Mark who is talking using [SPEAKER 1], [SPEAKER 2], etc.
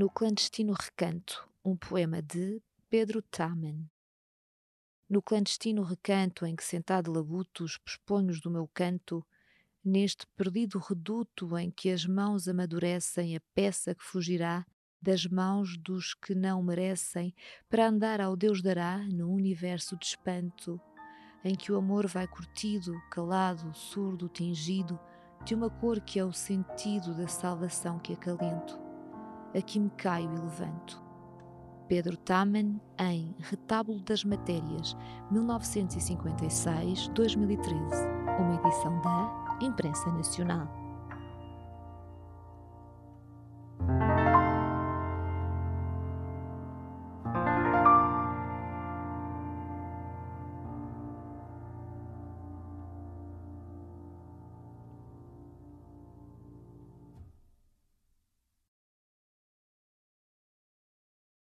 [SPEAKER 1] No clandestino recanto, um poema de Pedro Taman. No clandestino recanto em que sentado labuto os pesponhos do meu canto, neste perdido reduto em que as mãos amadurecem a peça que fugirá das mãos dos que não merecem, para andar ao Deus dará no universo de espanto, em que o amor vai curtido, calado, surdo, tingido, de uma cor que é o sentido da salvação que acalento. Aqui me caio e levanto. Pedro Taman, em Retábulo das Matérias, 1956-2013, uma edição da Imprensa Nacional.